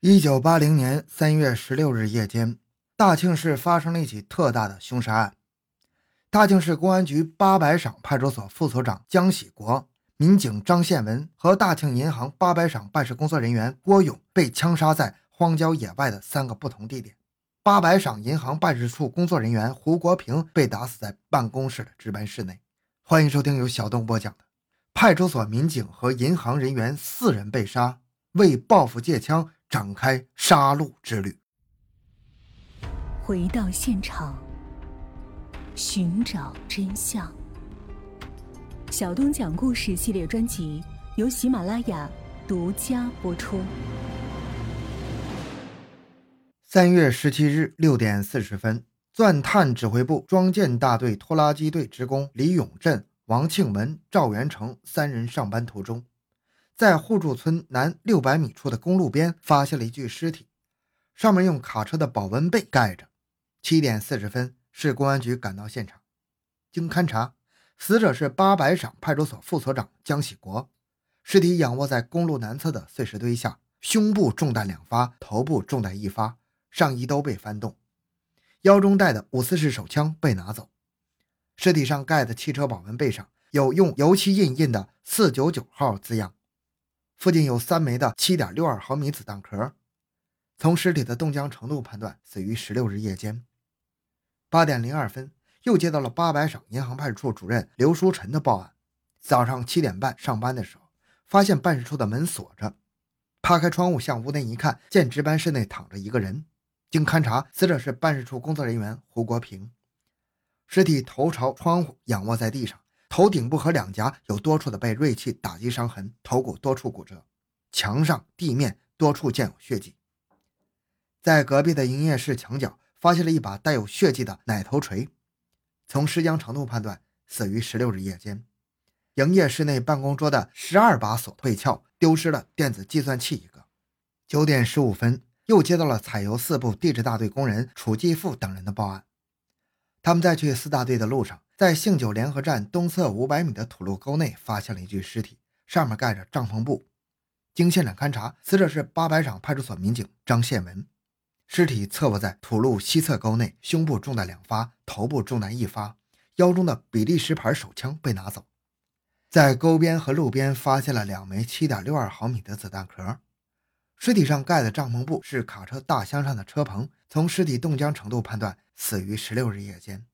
一九八零年三月十六日夜间，大庆市发生了一起特大的凶杀案。大庆市公安局八百赏派出所副所长江喜国、民警张宪文和大庆银行八百赏办事工作人员郭勇被枪杀在荒郊野外的三个不同地点。八百赏银行办事处工作人员胡国平被打死在办公室的值班室内。欢迎收听由小东播讲的《派出所民警和银行人员四人被杀，为报复借枪》。展开杀戮之旅，回到现场，寻找真相。小东讲故事系列专辑由喜马拉雅独家播出。三月十七日六点四十分，钻探指挥部装建大队拖拉机队职工李永振、王庆文、赵元成三人上班途中。在互助村南六百米处的公路边，发现了一具尸体，上面用卡车的保温被盖着。七点四十分，市公安局赶到现场，经勘查，死者是八百赏派出所副所长江喜国，尸体仰卧在公路南侧的碎石堆下，胸部中弹两发，头部中弹一发，上衣都被翻动，腰中带的五四式手枪被拿走。尸体上盖的汽车保温被上有用油漆印印的“四九九号”字样。附近有三枚的七点六二毫米子弹壳，从尸体的冻僵程度判断，死于十六日夜间八点零二分。又接到了八百省银行派出所主任刘书臣的报案。早上七点半上班的时候，发现办事处的门锁着，扒开窗户向屋内一看，见值班室内躺着一个人。经勘查，死者是办事处工作人员胡国平，尸体头朝窗户，仰卧在地上。头顶部和两颊有多处的被锐器打击伤痕，头骨多处骨折，墙上、地面多处见有血迹。在隔壁的营业室墙角发现了一把带有血迹的奶头锤，从尸僵程度判断，死于十六日夜间。营业室内办公桌的十二把锁被撬，丢失了电子计算器一个。九点十五分，又接到了采油四部地质大队工人楚继富等人的报案，他们在去四大队的路上。在杏九联合站东侧五百米的土路沟内，发现了一具尸体，上面盖着帐篷布。经现场勘查，死者是八百场派出所民警张宪文。尸体侧卧在土路西侧沟内，胸部中弹两发，头部中弹一发，腰中的比利时牌手枪被拿走。在沟边和路边发现了两枚七点六二毫米的子弹壳。尸体上盖的帐篷布是卡车大箱上的车棚。从尸体冻僵程度判断，死于十六日夜间。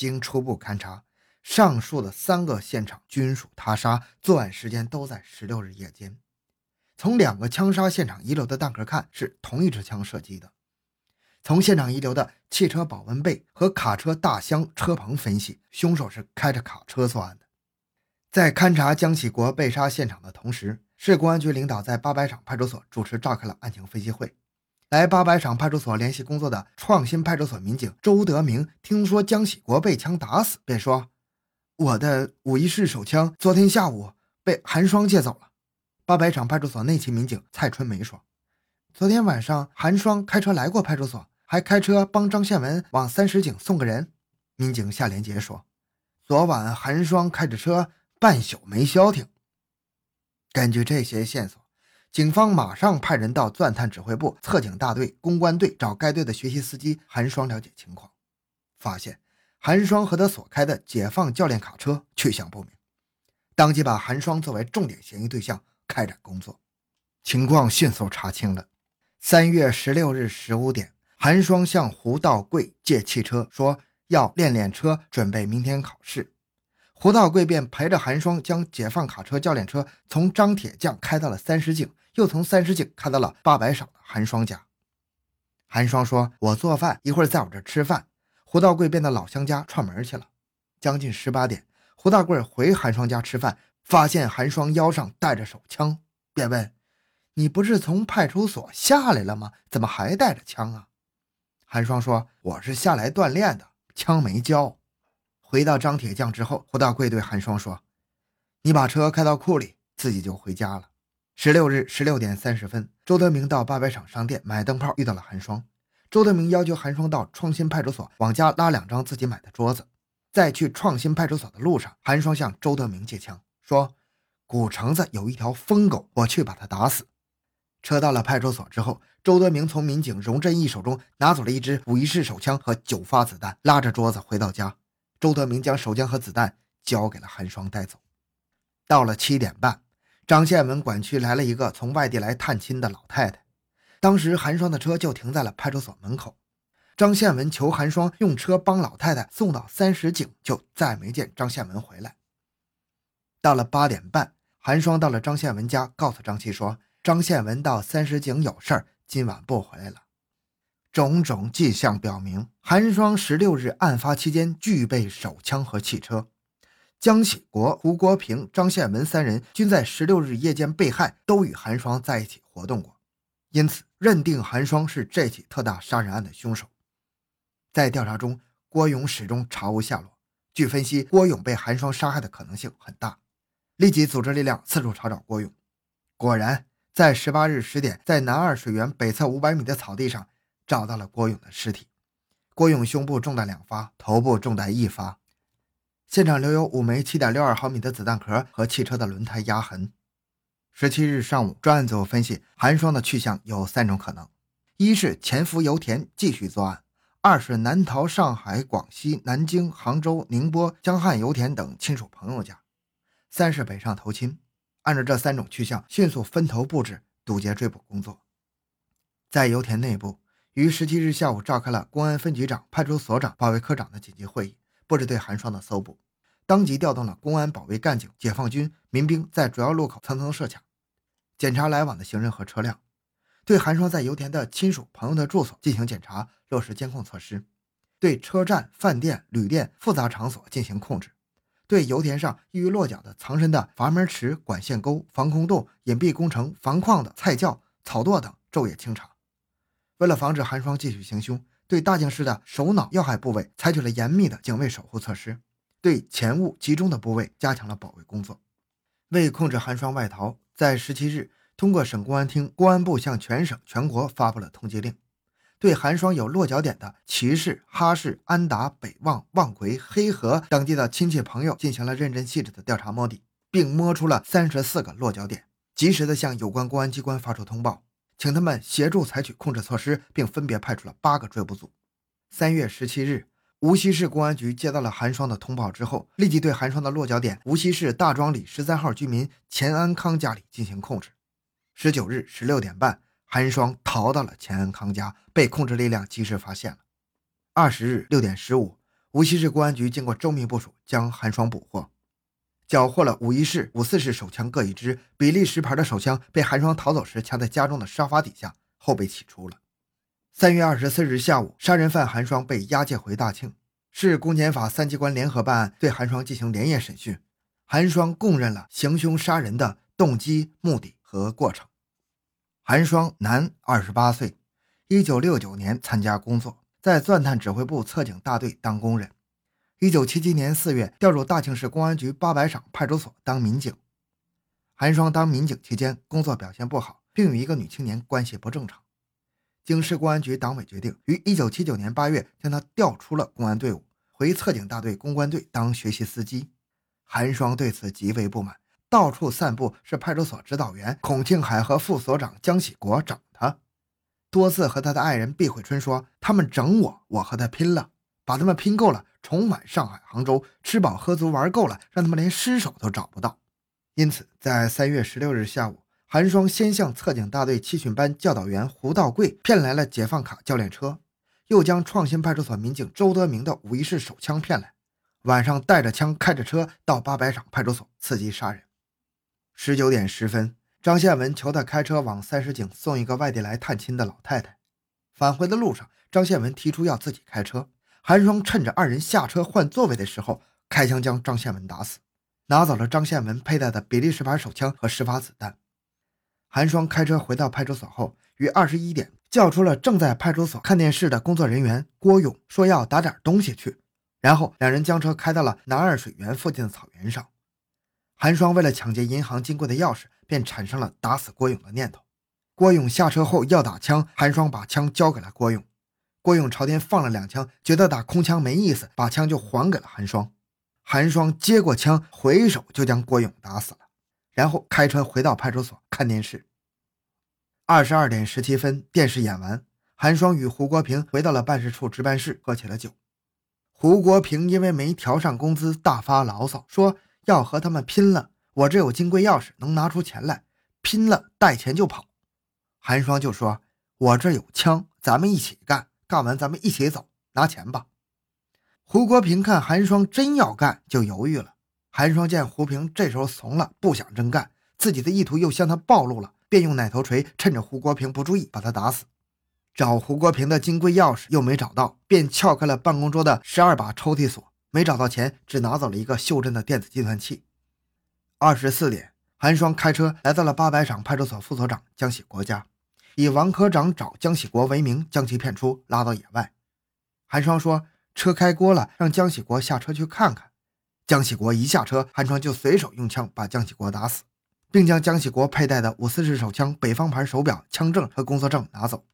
经初步勘查，上述的三个现场均属他杀，作案时间都在十六日夜间。从两个枪杀现场遗留的弹壳看，是同一支枪射击的。从现场遗留的汽车保温被和卡车大箱车棚分析，凶手是开着卡车作案的。在勘查江启国被杀现场的同时，市公安局领导在八百场派出所主持召开了案情分析会。来八百场派出所联系工作的创新派出所民警周德明听说江喜国被枪打死，便说：“我的五一式手枪昨天下午被韩双借走了。”八百场派出所内勤民警蔡春梅说：“昨天晚上韩双开车来过派出所，还开车帮张宪文往三十井送个人。”民警夏连杰说：“昨晚韩双开着车半宿没消停。”根据这些线索。警方马上派人到钻探指挥部、侧警大队、公关队找该队的学习司机韩双了解情况，发现韩双和他所开的解放教练卡车去向不明，当即把韩双作为重点嫌疑对象开展工作，情况迅速查清了。三月十六日十五点，韩双向胡道贵借汽车，说要练练车，准备明天考试。胡道贵便陪着韩霜将解放卡车教练车从张铁匠开到了三十井。又从三十井开到了八百省的寒霜家。寒霜说：“我做饭，一会儿在我这吃饭。”胡道贵便到老乡家串门去了。将近十八点，胡道贵回寒霜家吃饭，发现寒霜腰上带着手枪，便问：“你不是从派出所下来了吗？怎么还带着枪啊？”寒霜说：“我是下来锻炼的，枪没交。”回到张铁匠之后，胡大贵对韩双说：“你把车开到库里，自己就回家了。”十六日十六点三十分，周德明到八百厂商店买灯泡，遇到了韩双。周德明要求韩双到创新派出所往家拉两张自己买的桌子。在去创新派出所的路上，韩双向周德明借枪，说：“古城子有一条疯狗，我去把他打死。”车到了派出所之后，周德明从民警荣振义手中拿走了一支五一式手枪和九发子弹，拉着桌子回到家。周德明将手枪和子弹交给了韩双带走。到了七点半，张宪文管区来了一个从外地来探亲的老太太，当时韩双的车就停在了派出所门口。张宪文求韩双用车帮老太太送到三十井，就再没见张宪文回来。到了八点半，韩双到了张宪文家，告诉张琪说：“张宪文到三十井有事儿，今晚不回来了。”种种迹象表明，韩双十六日案发期间具备手枪和汽车。江喜国、胡国平、张宪文三人均在十六日夜间被害，都与韩双在一起活动过，因此认定韩双是这起特大杀人案的凶手。在调查中，郭勇始终查无下落。据分析，郭勇被韩双杀害的可能性很大。立即组织力量四处查找郭勇。果然，在十八日十点，在南二水源北侧五百米的草地上找到了郭勇的尸体。郭勇胸部中弹两发，头部中弹一发。现场留有五枚七点六二毫米的子弹壳和汽车的轮胎压痕。十七日上午，专案组分析，韩双的去向有三种可能：一是潜伏油田继续作案。二是南逃上海、广西、南京、杭州、宁波、江汉油田等亲属朋友家；三是北上投亲。按照这三种去向，迅速分头布置堵截追捕工作。在油田内部，于十七日下午召开了公安分局长、派出所长、保卫科长的紧急会议，布置对韩双的搜捕。当即调动了公安、保卫干警、解放军、民兵，在主要路口层层设卡，检查来往的行人和车辆。对韩双在油田的亲属朋友的住所进行检查，落实监控措施；对车站、饭店、旅店复杂场所进行控制；对油田上易于落脚的藏身的阀门池、管线沟、防空洞、隐蔽工程、防矿的菜窖、草垛等昼夜清查。为了防止韩霜继续行凶，对大庆市的首脑要害部位采取了严密的警卫守护措施，对钱物集中的部位加强了保卫工作。为控制韩霜外逃，在十七日。通过省公安厅、公安部向全省、全国发布了通缉令，对韩霜有落脚点的齐市、哈市、安达、北望、望奎、黑河等地的亲戚朋友进行了认真细致的调查摸底，并摸出了三十四个落脚点，及时的向有关公安机关发出通报，请他们协助采取控制措施，并分别派出了八个追捕组。三月十七日，无锡市公安局接到了韩双的通报之后，立即对韩双的落脚点无锡市大庄里十三号居民钱安康家里进行控制。十九日十六点半，韩双逃到了钱安康家，被控制力量及时发现了。二十日六点十五，无锡市公安局经过周密部署，将韩双捕获，缴获了五一式、五四式手枪各一支，比利时牌的手枪被韩双逃走时藏在家中的沙发底下，后被取出了。三月二十四日下午，杀人犯韩双被押解回大庆市公检法三机关联合办案，对韩双进行连夜审讯。韩双供认了行凶杀人的动机、目的和过程。韩双，男，二十八岁，一九六九年参加工作，在钻探指挥部侧警大队当工人。一九七七年四月调入大庆市公安局八百场派出所当民警。韩双当民警期间工作表现不好，并与一个女青年关系不正常。经市公安局党委决定，于一九七九年八月将他调出了公安队伍，回特警大队公关队当学习司机。韩双对此极为不满。到处散布是派出所指导员孔庆海和副所长江喜国整他，多次和他的爱人毕慧春说：“他们整我，我和他拼了，把他们拼够了，重返上海、杭州，吃饱喝足，玩够了，让他们连尸首都找不到。”因此，在三月十六日下午，韩双先向特警大队七训班教导员胡道贵骗来了解放卡教练车，又将创新派出所民警周德明的五一式手枪骗来，晚上带着枪开着车到八百场派出所伺机杀人。十九点十分，张宪文求他开车往三十井送一个外地来探亲的老太太。返回的路上，张宪文提出要自己开车。韩双趁着二人下车换座位的时候，开枪将张宪文打死，拿走了张宪文佩戴的比利时牌手枪和十发子弹。韩双开车回到派出所后，于二十一点叫出了正在派出所看电视的工作人员郭勇，说要打点东西去。然后两人将车开到了南二水源附近的草原上。韩双为了抢劫银行金柜的钥匙，便产生了打死郭勇的念头。郭勇下车后要打枪，韩双把枪交给了郭勇。郭勇朝天放了两枪，觉得打空枪没意思，把枪就还给了韩霜。韩霜接过枪，回手就将郭勇打死了，然后开车回到派出所看电视。二十二点十七分，电视演完，韩霜与胡国平回到了办事处值班室，喝起了酒。胡国平因为没调上工资，大发牢骚，说要和他们拼了。我这有金柜钥匙，能拿出钱来，拼了带钱就跑。韩霜就说：“我这有枪，咱们一起干，干完咱们一起走，拿钱吧。”胡国平看韩双真要干，就犹豫了。韩双见胡平这时候怂了，不想真干，自己的意图又向他暴露了，便用奶头锤趁着胡国平不注意把他打死。找胡国平的金柜钥匙又没找到，便撬开了办公桌的十二把抽屉锁，没找到钱，只拿走了一个袖珍的电子计算器。二十四点，韩双开车来到了八百场派出所副所长江喜国家，以王科长找江喜国为名，将其骗出，拉到野外。韩双说车开锅了，让江喜国下车去看看。江喜国一下车，韩双就随手用枪把江喜国打死，并将江喜国佩戴的五四式手枪、北方牌手表、枪证和工作证拿走。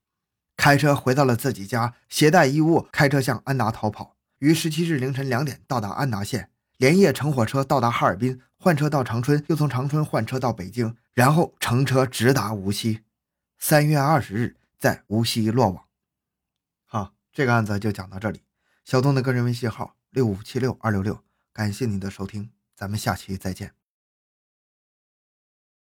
开车回到了自己家，携带衣物，开车向安达逃跑。于十七日凌晨两点到达安达县，连夜乘火车到达哈尔滨，换车到长春，又从长春换车到北京，然后乘车直达无锡。三月二十日在无锡落网。好，这个案子就讲到这里。小东的个人微信号六五七六二六六，感谢您的收听，咱们下期再见。